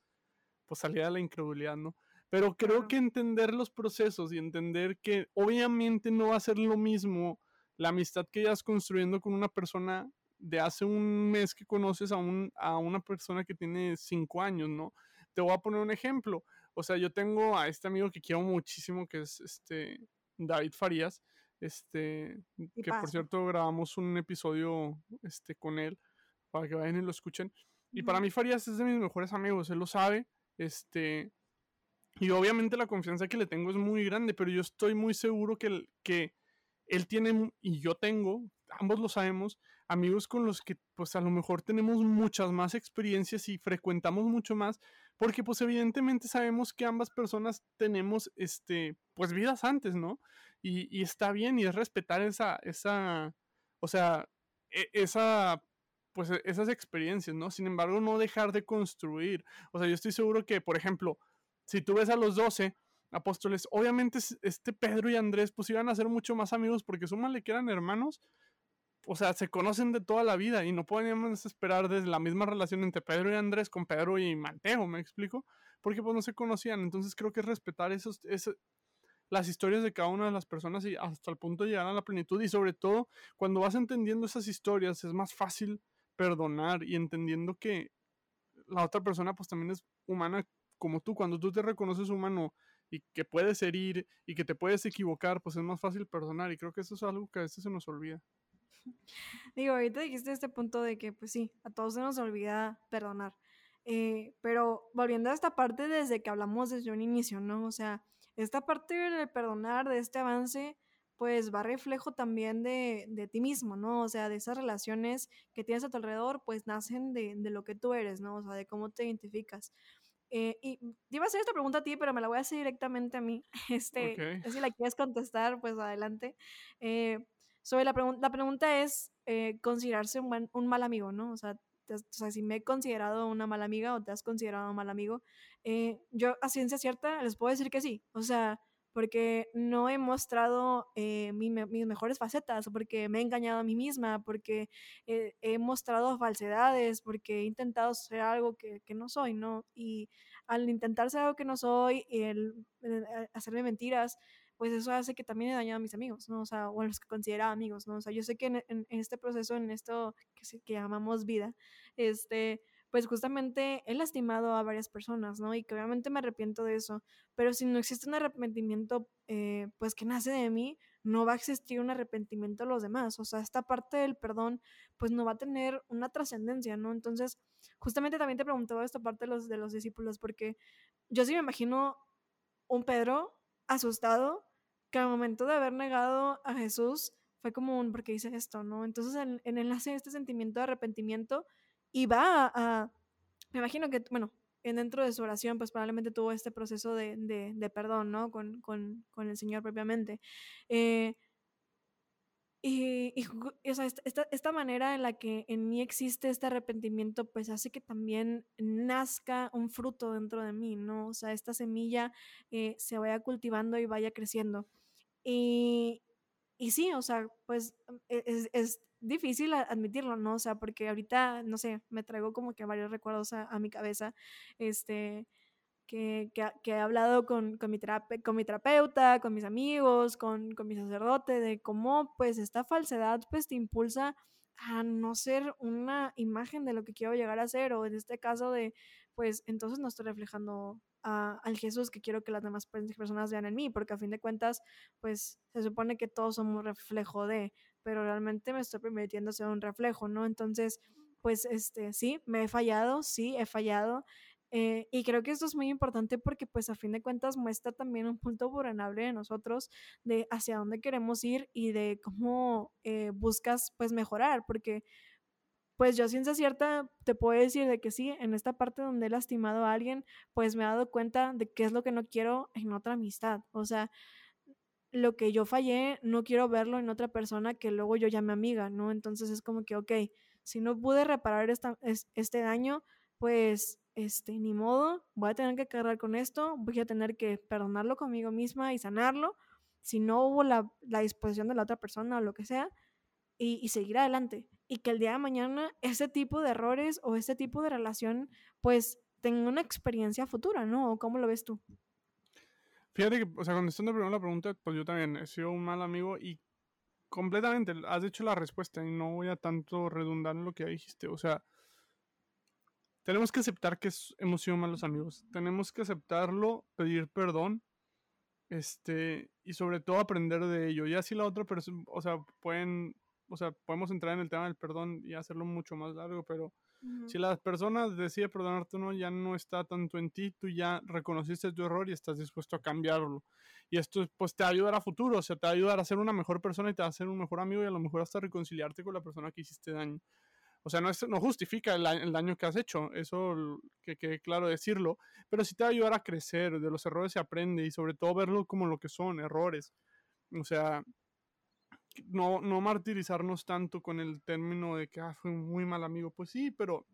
pues saliera de la incredulidad, ¿no? Pero creo que entender los procesos y entender que obviamente no va a ser lo mismo la amistad que hayas construyendo con una persona de hace un mes que conoces a, un, a una persona que tiene cinco años, ¿no? Te voy a poner un ejemplo. O sea, yo tengo a este amigo que quiero muchísimo, que es este David Farías, este, que por cierto grabamos un episodio este, con él, para que vayan y lo escuchen. Y para mí Farías es de mis mejores amigos, él lo sabe, este, y obviamente la confianza que le tengo es muy grande, pero yo estoy muy seguro que, que él tiene y yo tengo, ambos lo sabemos, amigos con los que pues a lo mejor tenemos muchas más experiencias y frecuentamos mucho más, porque pues evidentemente sabemos que ambas personas tenemos este pues vidas antes, ¿no? Y, está bien y es respetar esa, esa, o sea, e, esa pues esas experiencias, ¿no? Sin embargo, no dejar de construir. O sea, yo estoy seguro que, por ejemplo, si tú ves a los doce apóstoles, obviamente este Pedro y Andrés pues iban a ser mucho más amigos porque súmale que eran hermanos, o sea, se conocen de toda la vida y no podíamos esperar desde la misma relación entre Pedro y Andrés con Pedro y Mateo, ¿me explico? Porque pues no se conocían, entonces creo que es respetar esos, las historias de cada una de las personas y hasta el punto de llegar a la plenitud y sobre todo cuando vas entendiendo esas historias es más fácil perdonar y entendiendo que la otra persona pues también es humana como tú, cuando tú te reconoces humano y que puedes herir y que te puedes equivocar, pues es más fácil perdonar. Y creo que eso es algo que a veces se nos olvida. Digo, ahorita dijiste este punto de que, pues sí, a todos se nos olvida perdonar. Eh, pero volviendo a esta parte desde que hablamos desde un inicio, ¿no? O sea, esta parte del perdonar, de este avance, pues va reflejo también de, de, ti mismo, ¿no? O sea, de esas relaciones que tienes a tu alrededor, pues nacen de, de, lo que tú eres, ¿no? O sea, de cómo te identificas. Eh, y te iba a hacer esta pregunta a ti, pero me la voy a hacer directamente a mí. Este, Si la quieres contestar, pues adelante. Eh, sobre la, la pregunta es eh, considerarse un, mal amigo, ¿no? O sea, o sea, si me he considerado una mala amiga o te has considerado un mal amigo, yo a ciencia cierta les puedo decir que sí. O sea, porque no he mostrado eh, mis mejores facetas, porque me he engañado a mí misma, porque he mostrado falsedades, porque he intentado ser algo que, no soy, ¿no? Y al intentar ser algo que no soy, el, hacerme mentiras, pues eso hace que también he dañado a mis amigos, ¿no? O sea, o a los que consideraba amigos, ¿no? O sea, yo sé que en, este proceso, en esto que, que llamamos vida, este, pues justamente he lastimado a varias personas, ¿no? Y que obviamente me arrepiento de eso, pero si no existe un arrepentimiento, eh, pues que nace de mí, no va a existir un arrepentimiento a los demás, o sea, esta parte del perdón, pues no va a tener una trascendencia, ¿no? Entonces, justamente también te preguntaba esta parte de los, de los discípulos, porque yo sí me imagino un Pedro asustado que al momento de haber negado a Jesús fue como un, porque hice esto, ¿no? Entonces, en, en enlace este sentimiento de arrepentimiento, y va a, me imagino que, bueno, dentro de su oración, pues probablemente tuvo este proceso de, de, perdón, ¿no? Con, con, con, el Señor propiamente. Eh, y, y o sea, esta, esta, manera en la que en mí existe este arrepentimiento, pues hace que también nazca un fruto dentro de mí, ¿no? O sea, esta semilla eh, se vaya cultivando y vaya creciendo. Y, y sí, o sea, pues e, es, es, difícil admitirlo, ¿no? O sea, porque ahorita, no sé, me traigo como que varios recuerdos a, mi cabeza, este, que, he hablado con, con, mi con mi terapeuta, con mis amigos, con, con mi sacerdote, de cómo pues esta falsedad pues te impulsa a no ser una imagen de lo que quiero llegar a ser, o en este caso de, pues entonces no estoy reflejando a, al Jesús que quiero que las demás personas vean en mí, porque a fin de cuentas, pues se supone que todos somos reflejo de, pero realmente me estoy permitiendo ser un reflejo, ¿no? Entonces, pues este, sí, me he fallado, sí, he fallado, eh, y creo que esto es muy importante porque pues a fin de cuentas muestra también un punto vulnerable de nosotros de hacia dónde queremos ir y de cómo eh, buscas pues mejorar, porque pues yo ciencia cierta te puedo decir de que sí, en esta parte donde he lastimado a alguien, pues me he dado cuenta de qué es lo que no quiero en otra amistad. O sea, lo que yo fallé, no quiero verlo en otra persona que luego yo llame amiga, ¿no? Entonces es como que, ok, si no pude reparar esta, este daño, pues este, ni modo, voy a tener que cargar con esto, voy a tener que perdonarlo conmigo misma y sanarlo, si no hubo la, disposición de la otra persona o lo que sea, y, seguir adelante. Y que el día de mañana ese tipo de errores o ese tipo de relación, pues tenga una experiencia futura, ¿no? ¿O cómo lo ves tú? Fíjate que, o sea, contestando primero la pregunta, pues yo también he sido un mal amigo y completamente has hecho la respuesta y no voy a tanto redundar en lo que dijiste. O sea, tenemos que aceptar que hemos sido malos amigos. Tenemos que aceptarlo, pedir perdón. Este, y sobre todo aprender de ello. Ya si la otra persona, o sea, pueden, o sea, podemos entrar en el tema del perdón y hacerlo mucho más largo, pero si la persona decide perdonarte o no, ya no está tanto en ti, tú ya reconociste tu error y estás dispuesto a cambiarlo. Y esto pues te va a ayudar a futuro, o sea, te va a ayudar a ser una mejor persona y te va a hacer un mejor amigo y a lo mejor hasta reconciliarte con la persona que hiciste daño. O sea, no, no justifica el, daño que has hecho, eso que quede claro decirlo, pero sí te va a ayudar a crecer, de los errores se aprende y sobre todo verlo como lo que son, errores. O sea, no, no martirizarnos tanto con el término de que ah, fue un muy mal amigo. Pues sí, pero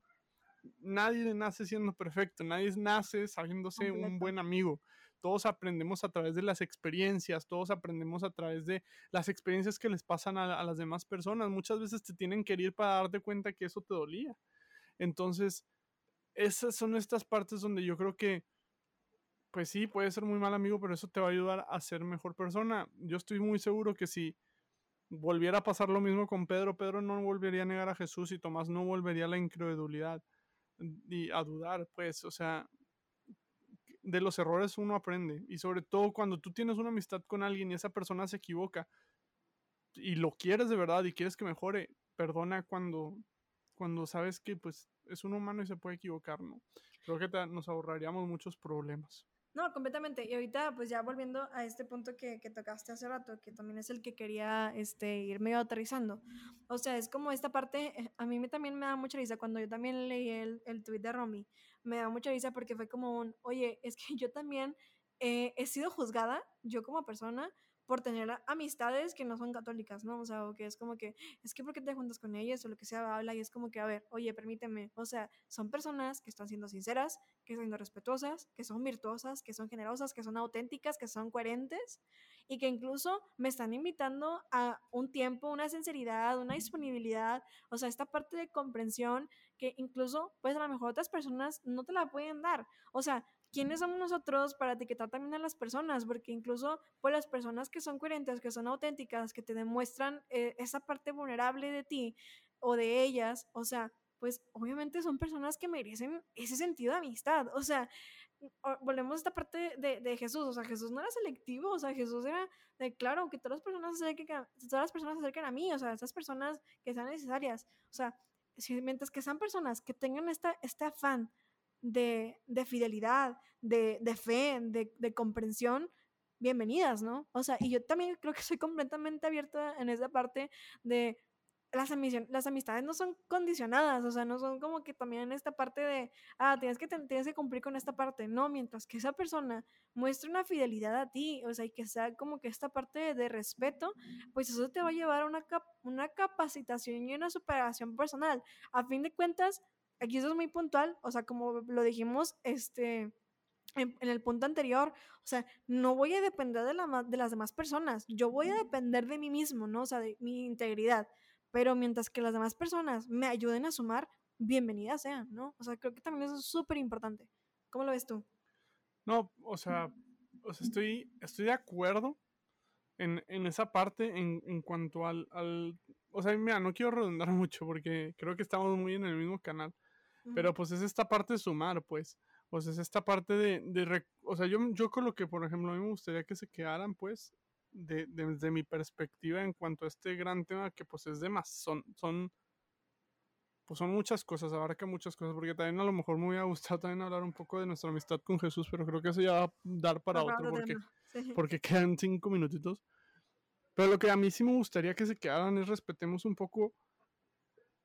nadie nace siendo perfecto, nadie nace sabiéndose un buen amigo todos aprendemos a través de las experiencias, todos aprendemos a través de las experiencias que les pasan a, las demás personas. Muchas veces te tienen que ir para darte cuenta que eso te dolía. Entonces, esas son estas partes donde yo creo que, pues sí, puede ser muy mal amigo, pero eso te va a ayudar a ser mejor persona. Yo estoy muy seguro que si volviera a pasar lo mismo con Pedro, Pedro no volvería a negar a Jesús y Tomás no volvería a la incredulidad y a dudar, pues, o sea, de los errores uno aprende. Y sobre todo cuando tú tienes una amistad con alguien y esa persona se equivoca y lo quieres de verdad y quieres que mejore, perdona cuando, cuando sabes que pues es un humano y se puede equivocar, ¿no? Creo que nos ahorraríamos muchos problemas. No, completamente. Y ahorita, pues ya volviendo a este punto que, que, tocaste hace rato, que también es el que quería este, ir medio aterrizando. O sea, es como esta parte, eh, a mí me, también me da mucha risa cuando yo también leí el, el tweet de Romy. Me da mucha risa porque fue como un, oye, es que yo también eh, he sido juzgada, yo como persona, por tener amistades que no son católicas, ¿no? O sea, o que es como que, es que ¿por qué te juntas con ellas? O lo que sea, habla y es como que, a ver, oye, permíteme, o sea, son personas que están siendo sinceras, que están siendo respetuosas, que son virtuosas, que son generosas, que son auténticas, que son coherentes y que incluso me están invitando a un tiempo, una sinceridad, una disponibilidad, o sea, esta parte de comprensión que incluso, pues a lo mejor otras personas no te la pueden dar. O sea, ¿quiénes somos nosotros para etiquetar también a las personas? Porque incluso pues las personas que son coherentes, que son auténticas, que te demuestran eh, esa parte vulnerable de ti o de ellas, o sea, pues obviamente son personas que merecen ese sentido de amistad. O sea, volvemos a esta parte de, de, Jesús, o sea, Jesús no era selectivo, o sea, Jesús era de, claro, que todas las personas se acerquen, todas las personas se acerquen a mí, o sea, esas personas que sean necesarias, o sea, si, mientras que sean personas que tengan esta, este afán de, fidelidad, de, fe, de, comprensión, bienvenidas, ¿no? O sea, y yo también creo que soy completamente abierta en esa parte de las, las amistades no son condicionadas, o sea, no son como que también en esta parte de, ah, tienes que, tienes que cumplir con esta parte, no, mientras que esa persona muestre una fidelidad a ti, o sea, y que sea como que esta parte de, respeto, pues eso te va a llevar a una, una capacitación y una superación personal. A fin de cuentas, aquí eso es muy puntual, o sea, como lo dijimos, este, en, el punto anterior, o sea, no voy a depender de, la, de las demás personas, yo voy a depender de mí mismo, ¿no? O sea, de mi integridad, pero mientras que las demás personas me ayuden a sumar, bienvenidas sean, ¿no? O sea, creo que también eso es súper importante. ¿Cómo lo ves tú? No, o sea, o sea estoy, estoy de acuerdo en, en esa parte en, en cuanto al, al, O sea, mira, no quiero redundar mucho porque creo que estamos muy en el mismo canal. Pero pues es esta parte de sumar, pues. O sea, es esta parte de... de o sea, yo, yo con lo que, por ejemplo, a mí me gustaría que se quedaran, pues, de, desde mi perspectiva en cuanto a este gran tema que pues es de más. Son, son, pues son muchas cosas, abarca muchas cosas, porque también a lo mejor me hubiera gustado también hablar un poco de nuestra amistad con Jesús, pero creo que eso ya va a dar para otro, porque, porque quedan cinco minutitos. Pero lo que a mí sí me gustaría que se quedaran es respetemos un poco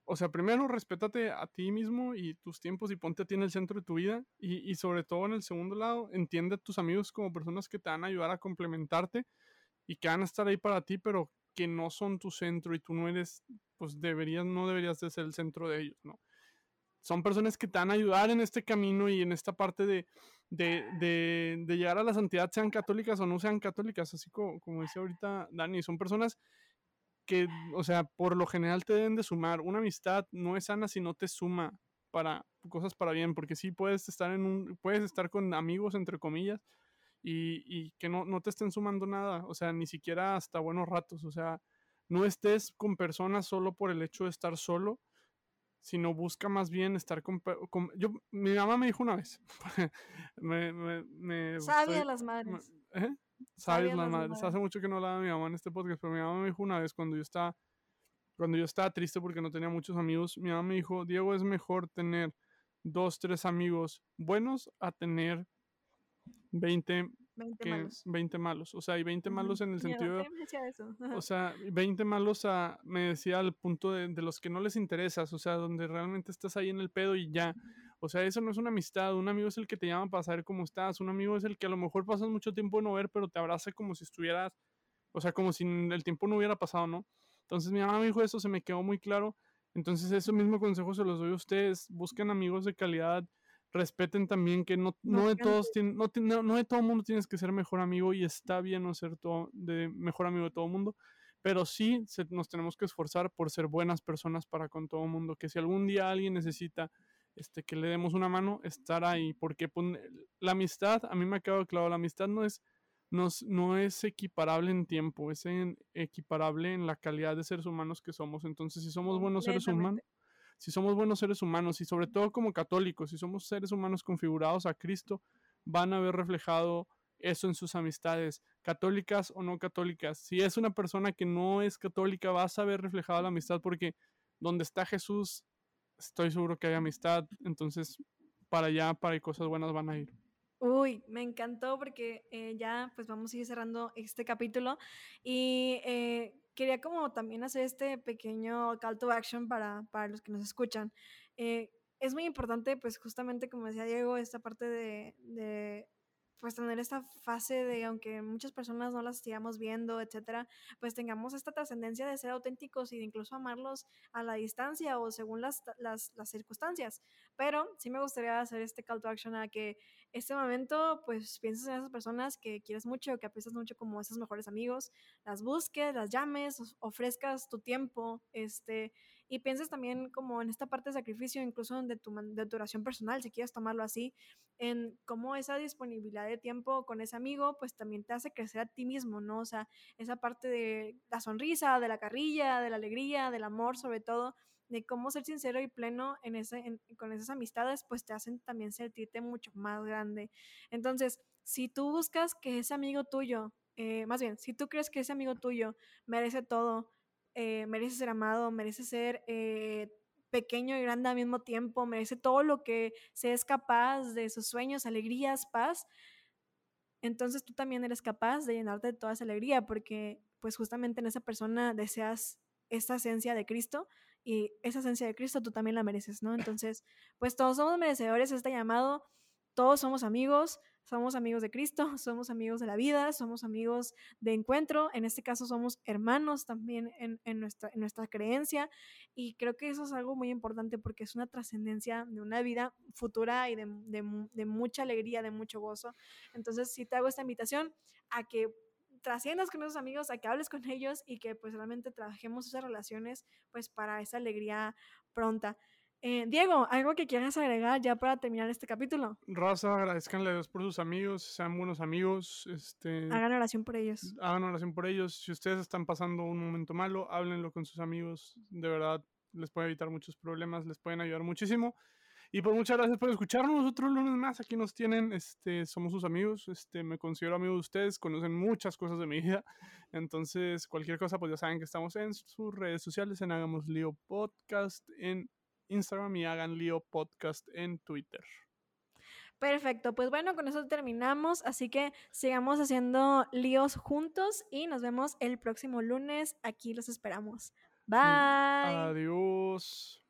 o sea, primero respétate a ti mismo y tus tiempos y ponte a ti en el centro de tu vida. Y, sobre todo en el segundo lado, entiende a tus amigos como personas que te van a ayudar a complementarte y que van a estar ahí para ti, pero que no son tu centro y tú no eres, pues deberías, no deberías de ser el centro de ellos, ¿no? Son personas que te van a ayudar en este camino y en esta parte de, de, de, de llegar a la santidad, sean católicas o no sean católicas, así como, como dice ahorita Dani, son personas que, o sea, por lo general te deben de sumar. Una amistad no es sana si no te suma para cosas para bien, porque sí puedes estar en un, puedes estar con amigos, entre comillas, y, y que no, no te estén sumando nada, o sea, ni siquiera hasta buenos ratos, o sea, no estés con personas solo por el hecho de estar solo, sino busca más bien estar con... yo, mi mamá me dijo una vez, me, me, me, Sabia las madres. ¿eh? Sabes la madre. Hace mucho que no hablaba de mi mamá en este podcast, pero mi mamá me dijo una vez cuando yo estaba, cuando yo estaba triste porque no tenía muchos amigos, mi mamá me dijo, Diego, es mejor tener dos, tres amigos buenos a tener 20, 20 malos. 20 malos. O sea, y 20 malos en el sentido... o sea, 20 malos a, me decía al punto de, de los que no les interesas, o sea, donde realmente estás ahí en el pedo y ya. O sea, eso no es una amistad. Un amigo es el que te llama para saber cómo estás. Un amigo es el que a lo mejor pasas mucho tiempo no ver, pero te abraza como si estuvieras, o sea, como si el tiempo no hubiera pasado, ¿no? Entonces mi mamá me dijo eso, se me quedó muy claro. Entonces ese mismo consejo se los doy a ustedes. Busquen amigos de calidad. Respeten también que no, no de todos no, no, de todo mundo tienes que ser mejor amigo y está bien no ser todo, de mejor amigo de todo mundo pero sí nos tenemos que esforzar por ser buenas personas para con todo el mundo, que si algún día alguien necesita este, que le demos una mano, estar ahí, porque pues, la amistad, a mí me ha quedado claro, la amistad no es, no, no es equiparable en tiempo, es equiparable en la calidad de seres humanos que somos. Entonces, si somos buenos seres humanos, si somos buenos seres humanos y sobre todo como católicos, si somos seres humanos configurados a Cristo, van a ver reflejado eso en sus amistades, católicas o no católicas. Si es una persona que no es católica, vas a ver reflejada la amistad porque donde está Jesús estoy seguro que hay amistad, entonces para allá, para cosas buenas van a ir. Uy, me encantó porque eh, ya pues vamos a ir cerrando este capítulo y eh, quería como también hacer este pequeño call to action para, para los que nos escuchan. Eh, es muy importante pues justamente como decía Diego, esta parte de, de pues tener esta fase de, aunque muchas personas no las sigamos viendo, etcétera, pues tengamos esta trascendencia de ser auténticos y de incluso amarlos a la distancia o según las, las, las, circunstancias. Pero sí me gustaría hacer este call to action a que este momento, pues pienses en esas personas que quieres mucho, que aprecias mucho como esos mejores amigos, las busques, las llames, ofrezcas tu tiempo, este, y pienses también como en esta parte de sacrificio, incluso de tu, de tu oración personal, si quieres tomarlo así, en cómo esa disponibilidad de tiempo con ese amigo, pues también te hace crecer a ti mismo, ¿no? O sea, esa parte de la sonrisa, de la carrilla, de la alegría, del amor sobre todo, de cómo ser sincero y pleno en ese, con esas amistades, pues te hacen también sentirte mucho más grande. Entonces, si tú buscas que ese amigo tuyo, eh, más bien, si tú crees que ese amigo tuyo merece todo, eh, merece ser amado, merece ser eh, pequeño y grande al mismo tiempo, merece todo lo que se es capaz de sus sueños, alegrías, paz, entonces tú también eres capaz de llenarte de toda esa alegría porque pues justamente en esa persona deseas esa esencia de Cristo y esa esencia de Cristo tú también la mereces, ¿no? Entonces, pues todos somos merecedores de este llamado, todos somos amigos, somos amigos de Cristo, somos amigos de la vida, somos amigos de encuentro, en este caso somos hermanos también en, nuestra, en nuestra creencia y creo que eso es algo muy importante porque es una trascendencia de una vida futura y de, de, mucha alegría, de mucho gozo. Entonces, si te hago esta invitación a que trasciendas con esos amigos, a que hables con ellos y que pues realmente trabajemos esas relaciones pues para esa alegría pronta. Eh, Diego, ¿algo que quieras agregar ya para terminar este capítulo? Raza, agradezcanle a Dios por sus amigos, sean buenos amigos. Este, hagan oración por ellos. Hagan oración por ellos. Si ustedes están pasando un momento malo, háblenlo con sus amigos. De verdad, les puede evitar muchos problemas, les pueden ayudar muchísimo. Y pues muchas gracias por escucharnos. Otro lunes más, aquí nos tienen, este, somos sus amigos, este, me considero amigo de ustedes, conocen muchas cosas de mi vida. Entonces, cualquier cosa, pues ya saben que estamos en sus redes sociales, en Hagamos Lío Podcast, en Instagram y Hagan Lío Podcast en Twitter. Perfecto, pues bueno, con eso terminamos, así que sigamos haciendo líos juntos y nos vemos el próximo lunes. Aquí los esperamos. Bye. Adiós.